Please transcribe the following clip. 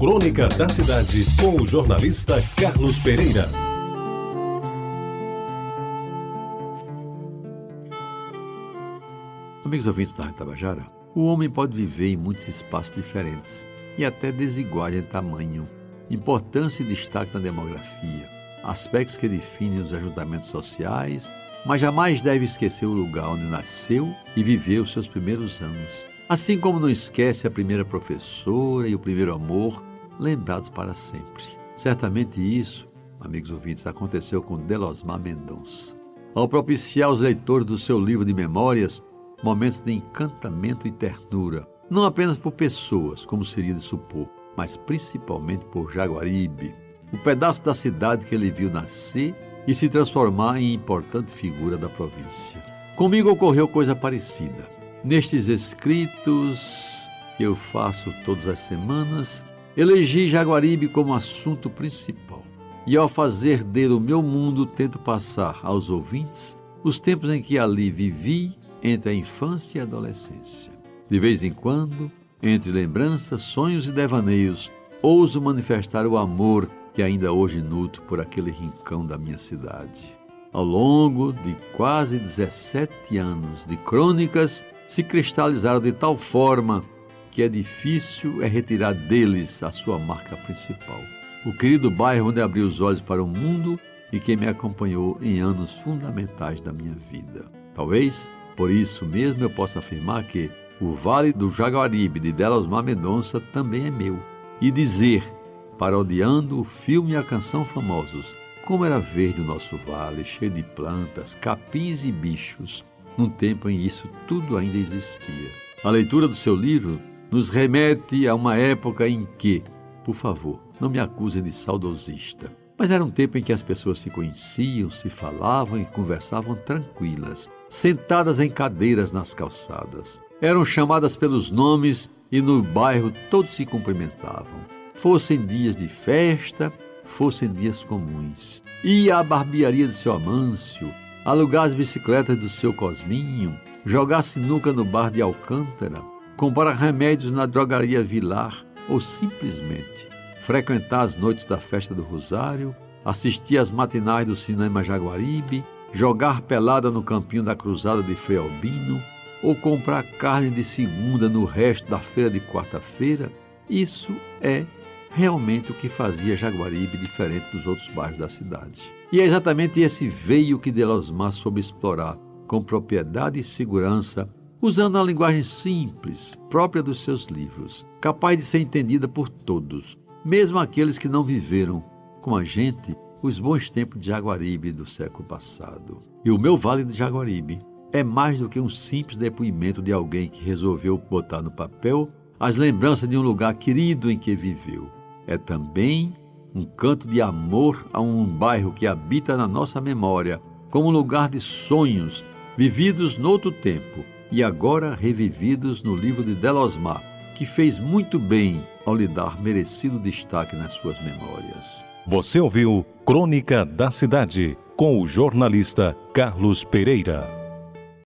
Crônica da Cidade, com o jornalista Carlos Pereira. Amigos ouvintes da Tabajara, o homem pode viver em muitos espaços diferentes e até desiguais em tamanho, importância e destaque na demografia, aspectos que definem os ajuntamentos sociais, mas jamais deve esquecer o lugar onde nasceu e viveu seus primeiros anos. Assim como não esquece a primeira professora e o primeiro amor, lembrados para sempre. Certamente isso, amigos ouvintes, aconteceu com Delosmar Mendonça. Ao propiciar os leitores do seu livro de memórias momentos de encantamento e ternura, não apenas por pessoas, como seria de supor, mas principalmente por Jaguaribe, o pedaço da cidade que ele viu nascer e se transformar em importante figura da província. Comigo ocorreu coisa parecida. Nestes escritos que eu faço todas as semanas, elegi Jaguaribe como assunto principal. E ao fazer dele o meu mundo, tento passar aos ouvintes os tempos em que ali vivi entre a infância e a adolescência. De vez em quando, entre lembranças, sonhos e devaneios, ouso manifestar o amor que ainda hoje nutro por aquele rincão da minha cidade. Ao longo de quase 17 anos de crônicas, se cristalizaram de tal forma que é difícil é retirar deles a sua marca principal. O querido bairro onde abri os olhos para o mundo e que me acompanhou em anos fundamentais da minha vida. Talvez por isso mesmo eu posso afirmar que o Vale do Jaguaribe de Delosmar Mendonça também é meu. E dizer, parodiando o filme e a canção famosos, como era verde o nosso vale, cheio de plantas, capins e bichos, num tempo em isso tudo ainda existia. A leitura do seu livro nos remete a uma época em que, por favor, não me acusem de saudosista, mas era um tempo em que as pessoas se conheciam, se falavam e conversavam tranquilas, sentadas em cadeiras nas calçadas. Eram chamadas pelos nomes e no bairro todos se cumprimentavam. Fossem dias de festa, fossem dias comuns. Ia à barbearia de seu Amâncio, alugar as bicicletas do seu Cosminho, jogar sinuca no bar de Alcântara, comprar remédios na drogaria Vilar ou simplesmente frequentar as noites da festa do Rosário, assistir às matinais do cinema Jaguaribe, jogar pelada no campinho da cruzada de Frei Albino ou comprar carne de segunda no resto da feira de quarta-feira, isso é realmente o que fazia Jaguaribe diferente dos outros bairros da cidade. E é exatamente esse veio que Delosmar soube explorar com propriedade e segurança, usando a linguagem simples, própria dos seus livros, capaz de ser entendida por todos, mesmo aqueles que não viveram com a gente os bons tempos de Jaguaribe do século passado. E o meu Vale de Jaguaribe é mais do que um simples depoimento de alguém que resolveu botar no papel as lembranças de um lugar querido em que viveu. É também um canto de amor a um bairro que habita na nossa memória como um lugar de sonhos vividos noutro tempo e agora revividos no livro de Delosmar, que fez muito bem ao lhe dar merecido destaque nas suas memórias. Você ouviu Crônica da Cidade com o jornalista Carlos Pereira.